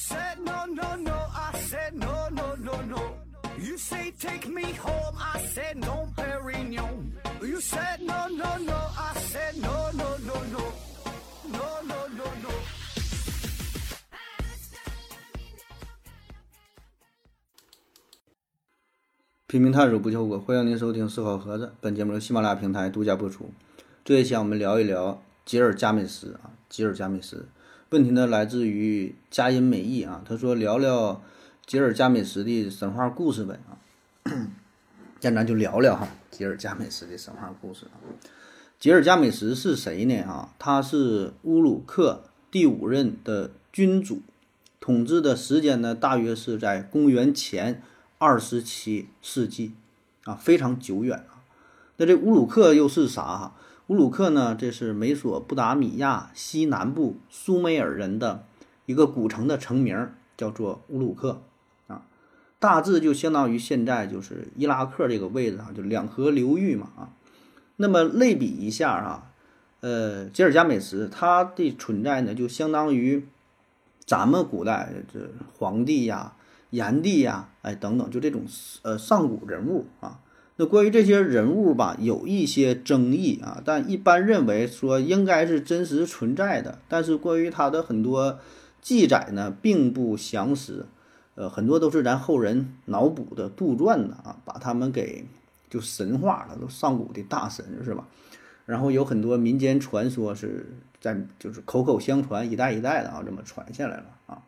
said no, no, no. I said no, no, no, no. You say take me home. I said no, Perignon. You said no, no, no. I said no, no, no, no. No, no, no, no. 拼命探索不求果，欢迎您收听思考盒子。本节目由喜马拉雅平台独家播出。这一期我们聊一聊吉尔加美什啊，吉尔加美什。问题呢来自于佳音美意啊，他说聊聊吉尔加美什的神话故事呗啊。那咱就聊聊哈吉尔加美什的神话故事啊。吉尔加美什是谁呢？啊，他是乌鲁克第五任的君主，统治的时间呢大约是在公元前。二十七世纪，啊，非常久远啊。那这乌鲁克又是啥？哈，乌鲁克呢，这是美索不达米亚西南部苏美尔人的一个古城的城名，叫做乌鲁克啊。大致就相当于现在就是伊拉克这个位置啊，就两河流域嘛啊。那么类比一下啊，呃，吉尔加美什它的存在呢，就相当于咱们古代这皇帝呀。炎帝呀，哎，等等，就这种呃上古人物啊。那关于这些人物吧，有一些争议啊，但一般认为说应该是真实存在的。但是关于他的很多记载呢，并不详实，呃，很多都是咱后人脑补的杜撰的啊，把他们给就神化了，都上古的大神是吧？然后有很多民间传说是在就是口口相传，一代一代的啊，这么传下来了啊。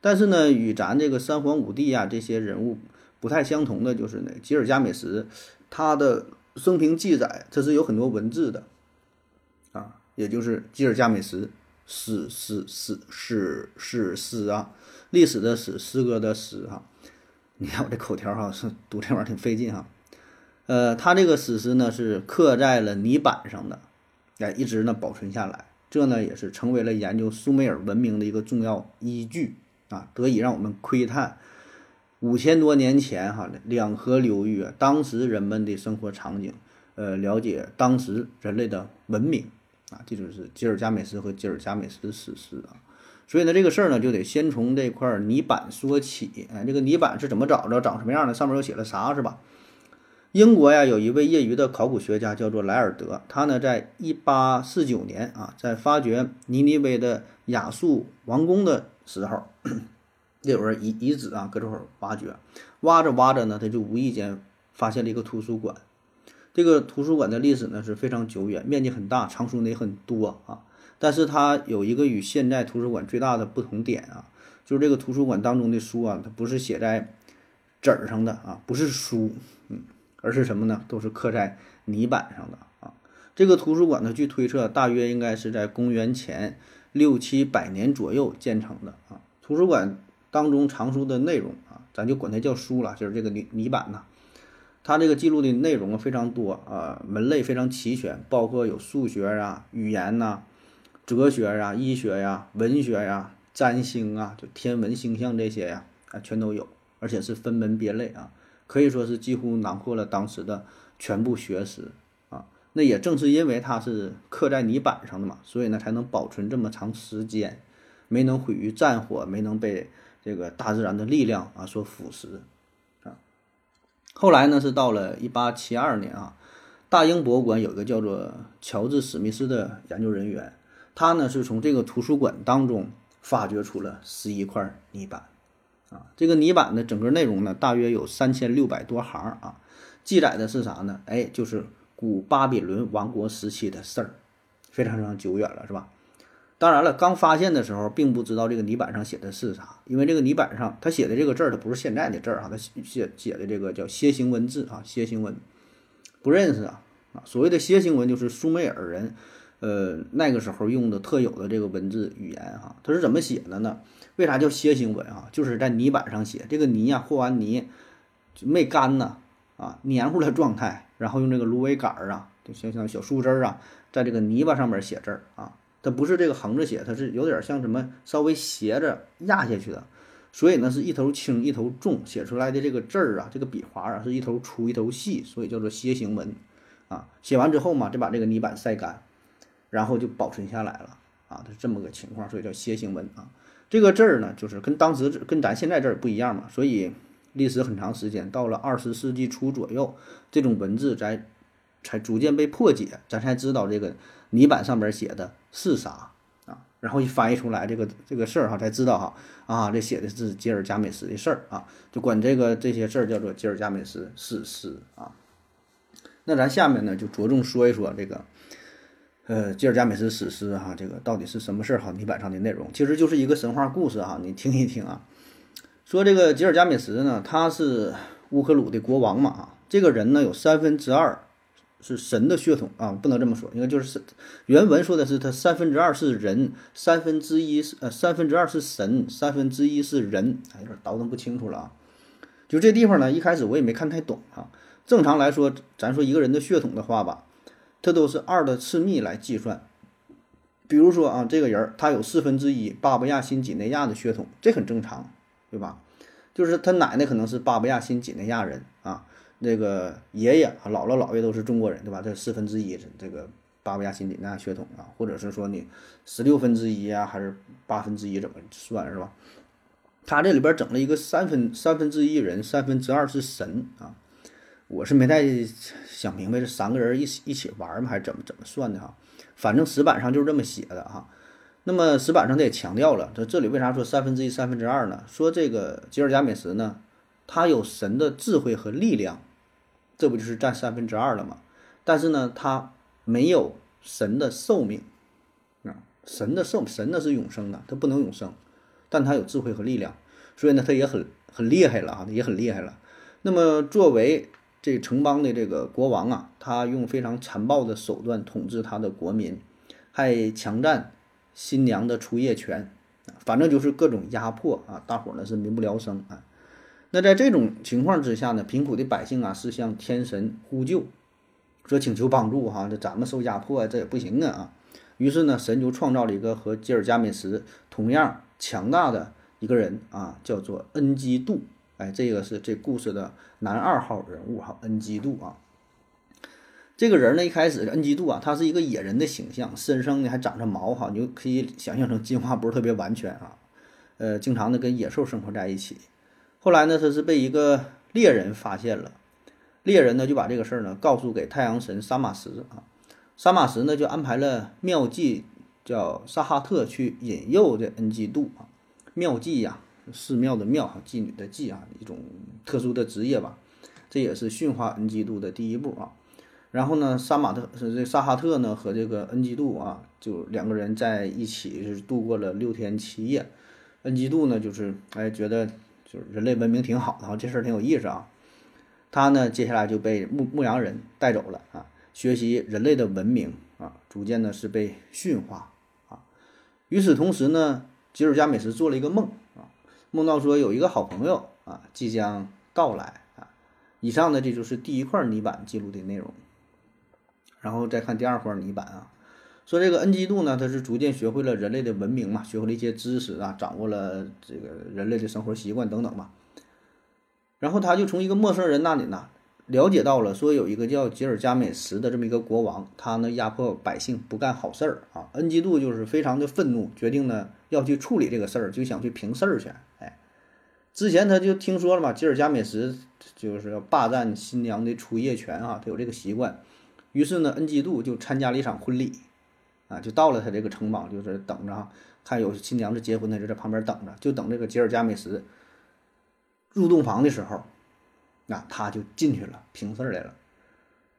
但是呢，与咱这个三皇五帝啊这些人物不太相同的就是呢，吉尔加美什他的生平记载，这是有很多文字的啊，也就是吉尔加美什史诗史史史诗啊，历史的史，诗歌的诗哈。你看我这口条哈，是读这玩意儿挺费劲哈。呃，他这个史诗呢是刻在了泥板上的，哎，一直呢保存下来，这呢也是成为了研究苏美尔文明的一个重要依据。啊，得以让我们窥探五千多年前哈两河流域啊，当时人们的生活场景，呃，了解当时人类的文明啊，这就是吉尔加美什和吉尔加美什的史诗啊。所以呢，这个事儿呢，就得先从这块泥板说起。哎，这个泥板是怎么找着，长什么样的？上面又写了啥，是吧？英国呀，有一位业余的考古学家叫做莱尔德，他呢，在一八四九年啊，在发掘尼尼微的亚述王宫的时候，那会儿遗遗址啊，搁这会儿挖掘，挖着挖着呢，他就无意间发现了一个图书馆。这个图书馆的历史呢是非常久远，面积很大，藏书呢也很多啊。但是它有一个与现在图书馆最大的不同点啊，就是这个图书馆当中的书啊，它不是写在纸上的啊，不是书，嗯。而是什么呢？都是刻在泥板上的啊。这个图书馆呢，据推测，大约应该是在公元前六七百年左右建成的啊。图书馆当中藏书的内容啊，咱就管它叫书了，就是这个泥泥板呐。它这个记录的内容啊非常多啊，门类非常齐全，包括有数学啊、语言呐、哲学啊、医学呀、文学呀、占星啊，就天文星象这些呀啊，全都有，而且是分门别类啊。可以说是几乎囊括了当时的全部学识啊！那也正是因为它是刻在泥板上的嘛，所以呢才能保存这么长时间，没能毁于战火，没能被这个大自然的力量啊所腐蚀啊。后来呢是到了一八七二年啊，大英博物馆有一个叫做乔治史密斯的研究人员，他呢是从这个图书馆当中发掘出了十一块泥板。啊，这个泥板的整个内容呢，大约有三千六百多行啊，记载的是啥呢？哎，就是古巴比伦王国时期的事儿，非常非常久远了，是吧？当然了，刚发现的时候并不知道这个泥板上写的是啥，因为这个泥板上他写的这个字儿，它不是现在的字儿啊，他写写的这个叫楔形文字啊，楔形文不认识啊啊，所谓的楔形文就是苏美尔人。呃，那个时候用的特有的这个文字语言哈，它是怎么写的呢？为啥叫楔形文啊？就是在泥板上写，这个泥呀和完泥就没干呢啊，黏糊的状态，然后用这个芦苇杆儿啊，就像像小树枝儿啊，在这个泥巴上面写字儿啊，它不是这个横着写，它是有点像什么稍微斜着压下去的，所以呢是一头轻一头重，写出来的这个字儿啊，这个笔划啊是一头粗一头细，所以叫做楔形文啊。写完之后嘛，再把这个泥板晒干。然后就保存下来了啊，它是这么个情况，所以叫楔形文啊。这个字儿呢，就是跟当时跟咱现在这儿不一样嘛，所以历史很长时间，到了二十世纪初左右，这种文字才才逐渐被破解，咱才知道这个泥板上边写的是啥啊，然后一翻译出来这个这个事儿哈，才知道哈啊，这写的是吉尔伽美什的事儿啊，就管这个这些事儿叫做吉尔伽美什史诗啊。那咱下面呢，就着重说一说这个。呃，吉尔伽美什史诗哈，这个到底是什么事儿哈？泥板上的内容其实就是一个神话故事哈，你听一听啊。说这个吉尔伽美什呢，他是乌克鲁的国王嘛啊，这个人呢有三分之二是神的血统啊，不能这么说，应该就是原文说的是他三分之二是人，三分之一是呃三分之二是神，三分之一是人，有点倒腾不清楚了啊。就这地方呢，一开始我也没看太懂啊。正常来说，咱说一个人的血统的话吧。这都是二的次幂来计算，比如说啊，这个人他有四分之一巴布亚新几内亚的血统，这很正常，对吧？就是他奶奶可能是巴布亚新几内亚人啊，那个爷爷啊、姥姥、姥爷都是中国人，对吧？这四分之一是这个巴布亚新几内亚血统啊，或者是说你十六分之一啊，还是八分之一怎么算是吧？他这里边整了一个三分三分之一人，三分之二是神啊。我是没太想明白这三个人一起一起玩吗？还是怎么怎么算的哈？反正石板上就是这么写的哈。那么石板上他也强调了，这这里为啥说三分之一、三分之二呢？说这个吉尔加美什呢，他有神的智慧和力量，这不就是占三分之二了吗？但是呢，他没有神的寿命啊，神的寿神呢是永生的，他不能永生，但他有智慧和力量，所以呢，他也很很厉害了啊，也很厉害了。那么作为这城邦的这个国王啊，他用非常残暴的手段统治他的国民，还强占新娘的出夜权，反正就是各种压迫啊，大伙儿呢是民不聊生啊。那在这种情况之下呢，贫苦的百姓啊是向天神呼救，说请求帮助哈，这咱们受压迫啊这也不行啊啊。于是呢，神就创造了一个和吉尔加美什同样强大的一个人啊，叫做恩基杜。哎，这个是这故事的男二号人物哈，恩基杜啊。这个人呢，一开始恩基杜啊，他是一个野人的形象，身上呢还长着毛哈，你就可以想象成进化不是特别完全啊。呃，经常的跟野兽生活在一起。后来呢，他是被一个猎人发现了，猎人呢就把这个事儿呢告诉给太阳神萨马什啊，萨马什呢就安排了妙计叫萨哈特去引诱这恩基杜啊，妙计呀。寺庙的庙，妓女的妓啊，一种特殊的职业吧，这也是驯化恩基杜的第一步啊。然后呢，杀马特是这萨哈特呢和这个恩基杜啊，就两个人在一起是度过了六天七夜。恩基杜呢，就是哎觉得就是人类文明挺好的哈，这事儿挺有意思啊。他呢，接下来就被牧牧羊人带走了啊，学习人类的文明啊，逐渐呢是被驯化啊。与此同时呢，吉尔加美什做了一个梦啊。梦到说有一个好朋友啊即将到来啊，以上呢这就是第一块泥板记录的内容，然后再看第二块泥板啊，说这个恩基杜呢他是逐渐学会了人类的文明嘛，学会了一些知识啊，掌握了这个人类的生活习惯等等吧，然后他就从一个陌生人那里呢了解到了说有一个叫吉尔加美什的这么一个国王，他呢压迫百姓不干好事儿啊，恩基杜就是非常的愤怒，决定呢要去处理这个事儿，就想去平事儿去。之前他就听说了嘛，吉尔加美什就是要霸占新娘的出夜权啊，他有这个习惯。于是呢，恩基杜就参加了一场婚礼，啊，就到了他这个城邦，就是等着看有新娘子结婚，他就在旁边等着，就等这个吉尔加美什入洞房的时候，那他就进去了，平事儿来了。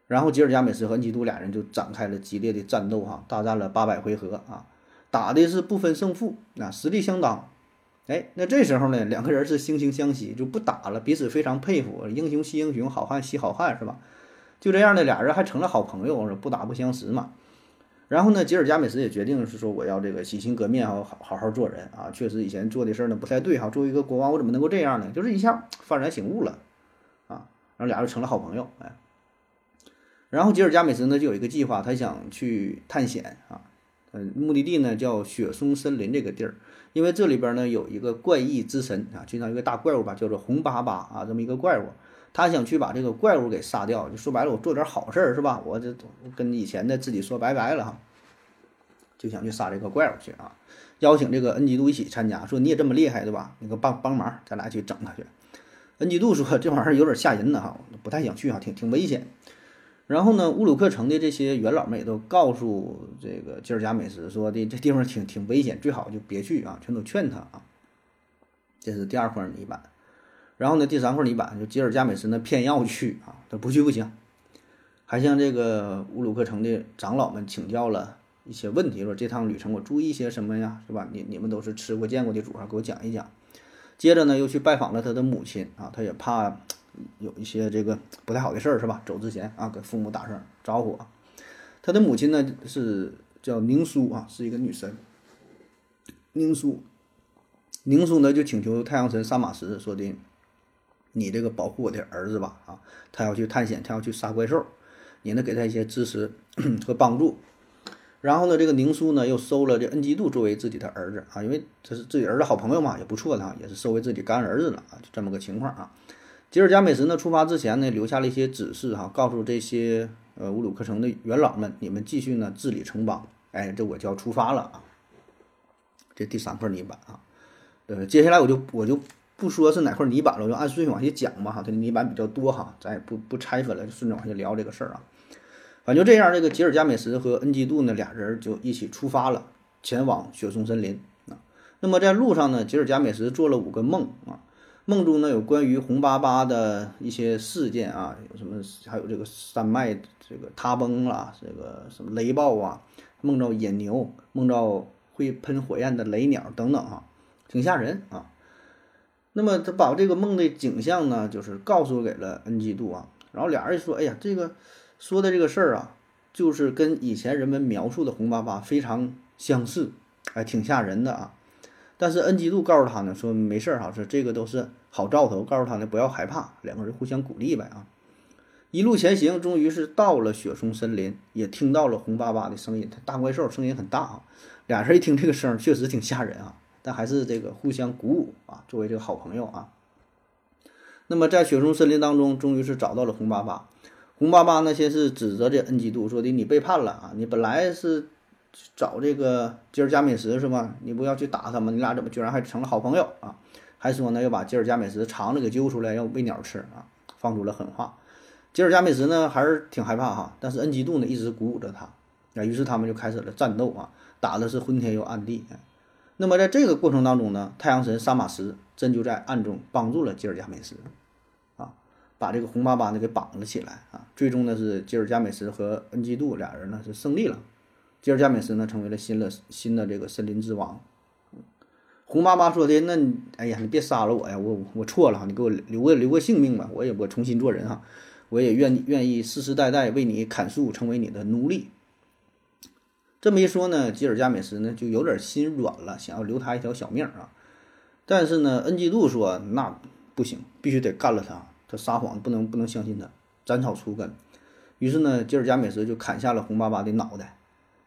然后吉尔加美什和恩基杜俩人就展开了激烈的战斗，哈，大战了八百回合啊，打的是不分胜负，啊，实力相当。哎，那这时候呢，两个人是惺惺相惜，就不打了，彼此非常佩服，英雄惜英雄，好汉惜好汉，是吧？就这样的俩人还成了好朋友，不打不相识嘛。然后呢，吉尔加美什也决定是说，我要这个洗心革面，好好好好做人啊。确实以前做的事儿呢不太对哈，作为一个国王，我怎么能够这样呢？就是一下幡然醒悟了啊，然后俩人成了好朋友，哎。然后吉尔加美什呢就有一个计划，他想去探险啊，嗯，目的地呢叫雪松森林这个地儿。因为这里边呢有一个怪异之神啊，就像一个大怪物吧，叫做红巴巴啊，这么一个怪物，他想去把这个怪物给杀掉，就说白了，我做点好事儿是吧？我这跟以前的自己说拜拜了哈，就想去杀这个怪物去啊。邀请这个恩吉杜一起参加，说你也这么厉害对吧？你给帮帮忙，咱俩去整他去。恩吉杜说这玩意儿有点吓人呢哈，不太想去啊，挺挺危险。然后呢，乌鲁克城的这些元老们也都告诉这个吉尔加美什说的这地方挺挺危险，最好就别去啊，全都劝他啊。这是第二块泥板。然后呢，第三块泥板就吉尔加美什呢偏要去啊，他不去不行，还向这个乌鲁克城的长老们请教了一些问题，说这趟旅程我注意些什么呀，是吧？你你们都是吃过见过的主啊，给我讲一讲。接着呢，又去拜访了他的母亲啊，他也怕。有一些这个不太好的事儿是吧？走之前啊，给父母打声招呼。他的母亲呢是叫宁苏啊，是一个女神。宁苏，宁苏呢就请求太阳神萨马什说的：“你这个保护我的儿子吧啊，他要去探险，他要去杀怪兽，你呢给他一些支持和帮助。”然后呢，这个宁苏呢又收了这恩基杜作为自己的儿子啊，因为这是自己儿子好朋友嘛，也不错的啊，也是收为自己干儿子了啊，就这么个情况啊。吉尔加美什呢出发之前呢，留下了一些指示哈，告诉这些呃乌鲁克城的元老们，你们继续呢治理城邦。哎，这我就要出发了啊。这第三块泥板啊，呃，接下来我就我就不说是哪块泥板了，我就按顺序往下讲吧哈。它的泥板比较多哈，咱也不不拆分了，就顺着往下聊这个事儿啊。反正就这样，这个吉尔加美什和恩基杜呢俩人就一起出发了，前往雪松森林啊。那么在路上呢，吉尔加美什做了五个梦啊。梦中呢有关于红巴巴的一些事件啊，有什么还有这个山脉这个塌崩了，这个什么雷暴啊，梦到野牛，梦到会喷火焰的雷鸟等等哈，挺吓人啊。那么他把这个梦的景象呢，就是告诉给了恩基杜啊，然后俩人说，哎呀，这个说的这个事儿啊，就是跟以前人们描述的红巴巴非常相似，哎，挺吓人的啊。但是恩基杜告诉他呢，说没事儿哈，说这个都是好兆头，告诉他呢不要害怕，两个人互相鼓励呗啊。一路前行，终于是到了雪松森林，也听到了红巴巴的声音，它大怪兽声音很大啊。俩人一听这个声，确实挺吓人啊，但还是这个互相鼓舞啊，作为这个好朋友啊。那么在雪松森林当中，终于是找到了红巴巴。红巴巴呢，先是指责这恩基杜，说的你背叛了啊，你本来是。找这个吉尔加美什是吧？你不要去打他吗？你俩怎么居然还成了好朋友啊？还说呢要把吉尔加美什肠子给揪出来要喂鸟吃啊？放出了狠话。吉尔加美什呢还是挺害怕哈，但是恩基杜呢一直鼓舞着他啊。于是他们就开始了战斗啊，打的是昏天又暗地。那么在这个过程当中呢，太阳神萨马什真就在暗中帮助了吉尔加美什啊，把这个红巴巴呢给绑了起来啊。最终呢是吉尔加美什和恩基杜俩人呢是胜利了。吉尔加美什呢，成为了新的新的这个森林之王。红妈妈说的：“那哎呀，你别杀了我呀，我我错了，你给我留个留个性命吧，我也我重新做人哈，我也愿愿意世世代代为你砍树，成为你的奴隶。”这么一说呢，吉尔加美什呢就有点心软了，想要留他一条小命啊。但是呢，恩基杜说：“那不行，必须得干了他，他撒谎不能不能相信他，斩草除根。”于是呢，吉尔加美什就砍下了红巴巴的脑袋。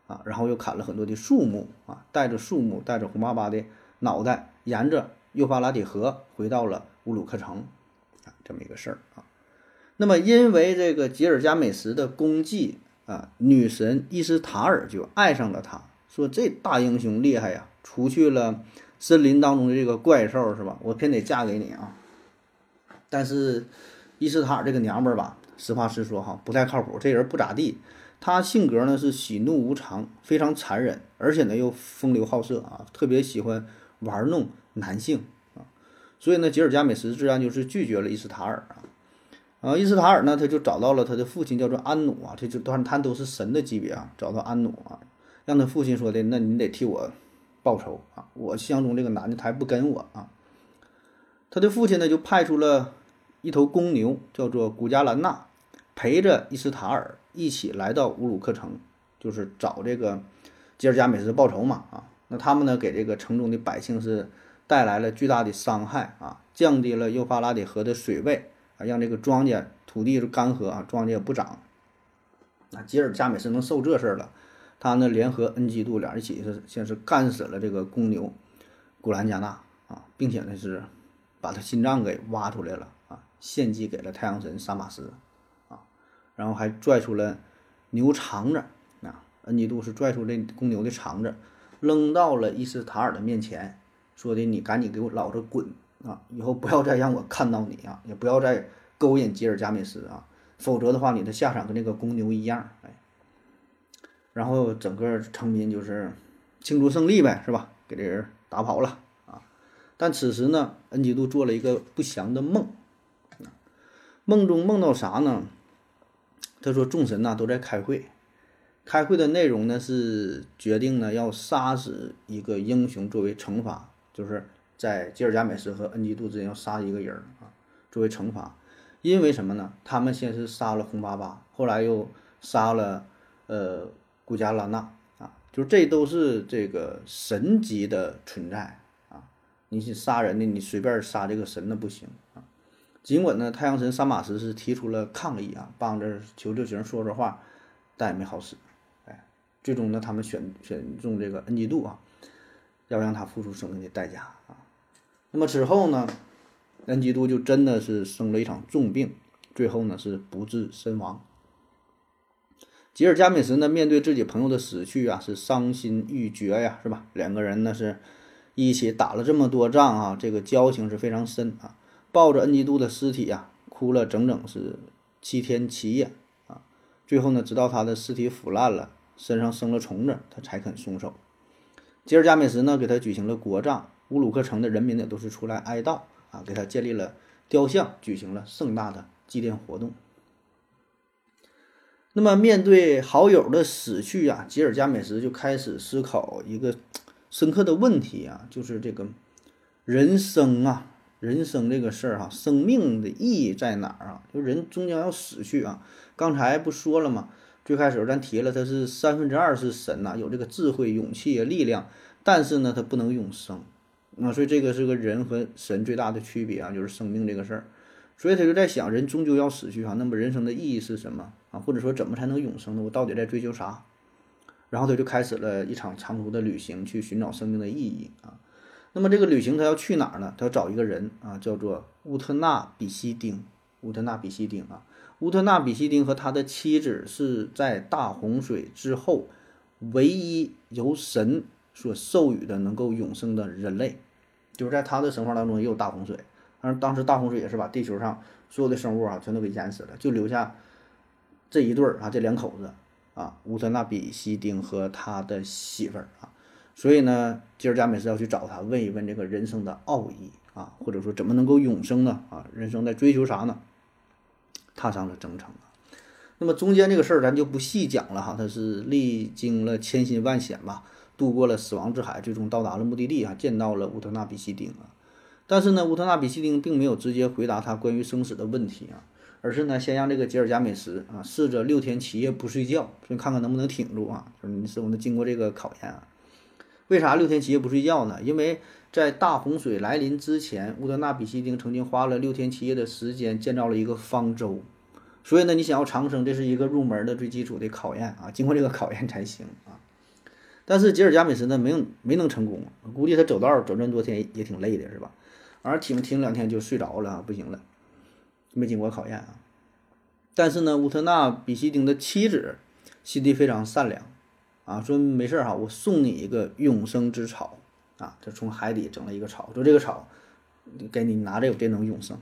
啊，然后又砍了很多的树木啊，带着树木，带着红巴巴的脑袋，沿着幼发拉底河回到了乌鲁克城，啊，这么一个事儿啊。那么，因为这个吉尔加美什的功绩啊，女神伊斯塔尔就爱上了他，说这大英雄厉害呀，除去了森林当中的这个怪兽是吧？我偏得嫁给你啊。但是伊斯塔尔这个娘们儿吧，实话实说哈，不太靠谱，这人不咋地。他性格呢是喜怒无常，非常残忍，而且呢又风流好色啊，特别喜欢玩弄男性啊，所以呢，吉尔加美什自然就是拒绝了伊斯塔尔啊。啊，伊斯塔尔呢，他就找到了他的父亲，叫做安努啊，这就当然他都是神的级别啊，找到安努啊，让他父亲说的，那你得替我报仇啊，我相中这个男的，他还不跟我啊。他的父亲呢就派出了一头公牛，叫做古加兰纳，陪着伊斯塔尔。一起来到乌鲁克城，就是找这个吉尔加美什报仇嘛啊！那他们呢，给这个城中的百姓是带来了巨大的伤害啊，降低了幼发拉底河的水位啊，让这个庄稼土地是干涸啊，庄稼也不长。那吉尔加美什能受这事儿了，他呢联合恩基杜俩人一起是先是干死了这个公牛古兰加纳啊，并且呢是把他心脏给挖出来了啊，献祭给了太阳神萨马斯啊。然后还拽出了牛肠子啊，恩基杜是拽出这公牛的肠子，扔到了伊斯塔尔的面前，说的你赶紧给我老子滚啊！以后不要再让我看到你啊，也不要再勾引吉尔加美什啊，否则的话，你的下场跟那个公牛一样。哎，然后整个城民就是庆祝胜利呗，是吧？给这人打跑了啊！但此时呢，恩基杜做了一个不祥的梦，梦中梦到啥呢？他说众神呐都在开会。开会的内容呢是决定呢要杀死一个英雄作为惩罚，就是在吉尔加美什和恩基杜之间要杀一个人啊，作为惩罚。因为什么呢？他们先是杀了红巴巴，后来又杀了呃古加拉纳啊，就这都是这个神级的存在啊。你是杀人的，你随便杀这个神那不行啊。尽管呢太阳神萨马什是提出了抗议啊，帮着求救行说说话，但也没好使。哎最终呢，他们选选中这个恩基杜啊，要让他付出生命的代价啊。那么之后呢，恩基杜就真的是生了一场重病，最后呢是不治身亡。吉尔加美什呢，面对自己朋友的死去啊，是伤心欲绝呀，是吧？两个人呢是一起打了这么多仗啊，这个交情是非常深啊。抱着恩基杜的尸体呀，哭了整整是七天七夜啊。最后呢，直到他的尸体腐烂了。身上生了虫子，他才肯松手。吉尔加美什呢，给他举行了国葬，乌鲁克城的人民呢都是出来哀悼啊，给他建立了雕像，举行了盛大的祭奠活动。那么，面对好友的死去啊，吉尔加美什就开始思考一个深刻的问题啊，就是这个人生啊，人生这个事儿哈，生命的意义在哪儿啊？就人终将要死去啊。刚才不说了吗？最开始咱提了，他是三分之二是神呐，有这个智慧、勇气、力量，但是呢，他不能永生，啊，所以这个是个人和神最大的区别啊，就是生命这个事儿。所以他就在想，人终究要死去啊，那么人生的意义是什么啊？或者说怎么才能永生呢？我到底在追求啥？然后他就开始了一场长途的旅行，去寻找生命的意义啊。那么这个旅行他要去哪儿呢？他要找一个人啊，叫做乌特纳比西丁，乌特纳比西丁啊。乌特纳比西丁和他的妻子是在大洪水之后唯一由神所授予的能够永生的人类，就是在他的神话当中也有大洪水，但是当时大洪水也是把地球上所有的生物啊全都给淹死了，就留下这一对儿啊这两口子啊乌特纳比西丁和他的媳妇儿啊，所以呢吉尔加美什要去找他问一问这个人生的奥义啊，或者说怎么能够永生呢？啊，人生在追求啥呢？踏上了征程，那么中间这个事儿咱就不细讲了哈，他是历经了千辛万险吧，渡过了死亡之海，最终到达了目的地啊，见到了乌特纳比西丁啊。但是呢，乌特纳比西丁并没有直接回答他关于生死的问题啊，而是呢，先让这个吉尔加美什啊试着六天七夜不睡觉，说看看能不能挺住啊，说你是否能经过这个考验啊？为啥六天七夜不睡觉呢？因为在大洪水来临之前，乌特纳比西丁曾经花了六天七夜的时间建造了一个方舟，所以呢，你想要长生，这是一个入门的最基础的考验啊，经过这个考验才行啊。但是吉尔加美什呢，没没能成功，估计他走道走这么多天也挺累的，是吧？完了挺挺两天就睡着了，不行了，没经过考验啊。但是呢，乌特纳比西丁的妻子心地非常善良啊，说没事哈，我送你一个永生之草。啊，就从海底整了一个草，就这个草，给你拿着有，这能永生。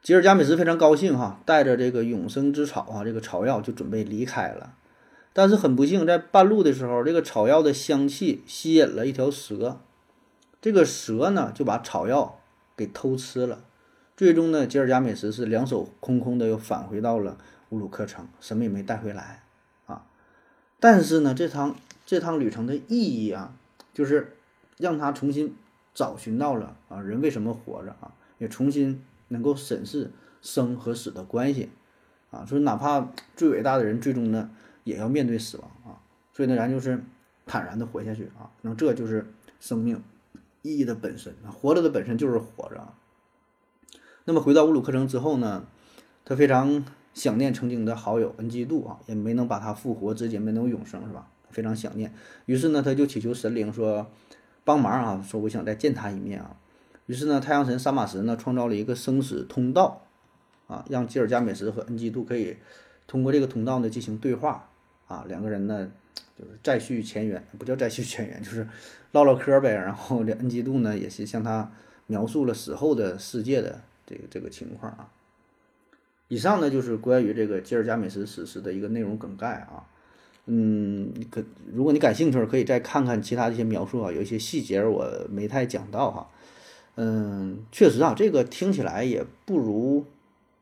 吉尔加美什非常高兴哈，带着这个永生之草啊，这个草药就准备离开了。但是很不幸，在半路的时候，这个草药的香气吸引了一条蛇，这个蛇呢就把草药给偷吃了。最终呢，吉尔加美什是两手空空的又返回到了乌鲁克城，什么也没带回来啊。但是呢，这趟这趟旅程的意义啊，就是。让他重新找寻到了啊，人为什么活着啊？也重新能够审视生和死的关系啊。所以，哪怕最伟大的人，最终呢也要面对死亡啊。所以呢，咱就是坦然的活下去啊。那这就是生命意义的本身啊，活着的本身就是活着。那么回到乌鲁克城之后呢，他非常想念曾经的好友恩基杜啊，也没能把他复活，直接没能永生，是吧？非常想念。于是呢，他就祈求神灵说。帮忙啊！说我想再见他一面啊。于是呢，太阳神萨马什呢创造了一个生死通道，啊，让吉尔加美什和恩基杜可以通过这个通道呢进行对话啊。两个人呢就是再续前缘，不叫再续前缘，就是唠唠嗑呗。然后这恩基杜呢，也是向他描述了死后的世界的这个这个情况啊。以上呢就是关于这个吉尔加美什史诗的一个内容梗概啊。嗯，可如果你感兴趣，可以再看看其他的一些描述啊，有一些细节我没太讲到哈。嗯，确实啊，这个听起来也不如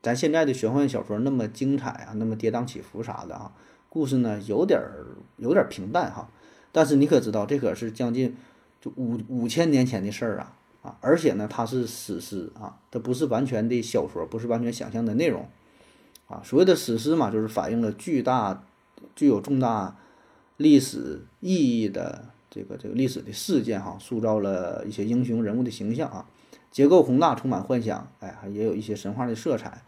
咱现在的玄幻小说那么精彩啊，那么跌宕起伏啥的啊。故事呢有点儿有点平淡哈，但是你可知道这可是将近就五五千年前的事儿啊啊！而且呢，它是史诗啊，它不是完全的小说，不是完全想象的内容啊。所谓的史诗嘛，就是反映了巨大、具有重大历史意义的这个这个历史的事件哈，塑造了一些英雄人物的形象啊，结构宏大，充满幻想，哎，也有一些神话的色彩。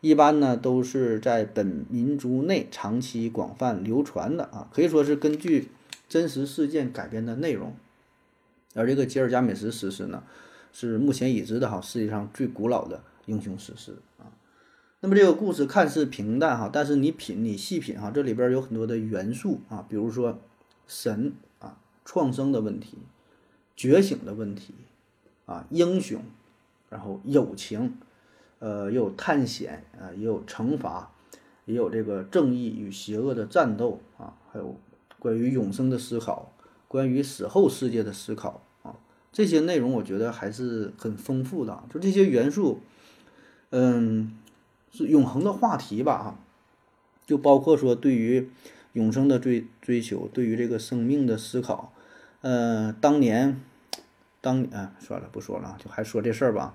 一般呢都是在本民族内长期广泛流传的啊，可以说是根据真实事件改编的内容。而这个吉尔加美什史诗呢，是目前已知的哈世界上最古老的英雄史诗啊。那么这个故事看似平淡哈，但是你品你细品哈，这里边有很多的元素啊，比如说神啊、创生的问题、觉醒的问题啊、英雄，然后友情。呃，也有探险啊，也有惩罚，也有这个正义与邪恶的战斗啊，还有关于永生的思考，关于死后世界的思考啊，这些内容我觉得还是很丰富的。就这些元素，嗯，是永恒的话题吧？哈，就包括说对于永生的追追求，对于这个生命的思考。呃，当年，当啊，算了，不说了，就还说这事儿吧。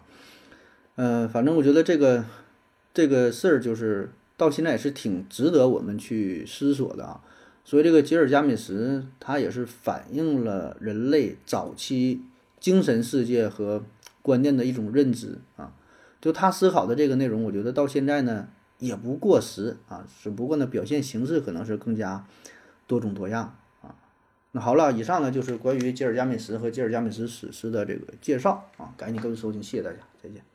嗯，反正我觉得这个这个事儿就是到现在也是挺值得我们去思索的啊。所以这个吉尔加美什，它也是反映了人类早期精神世界和观念的一种认知啊。就他思考的这个内容，我觉得到现在呢也不过时啊，只不过呢表现形式可能是更加多种多样啊。那好了，以上呢就是关于吉尔加美什和吉尔加美什史诗的这个介绍啊。感谢你各位收听，谢谢大家，再见。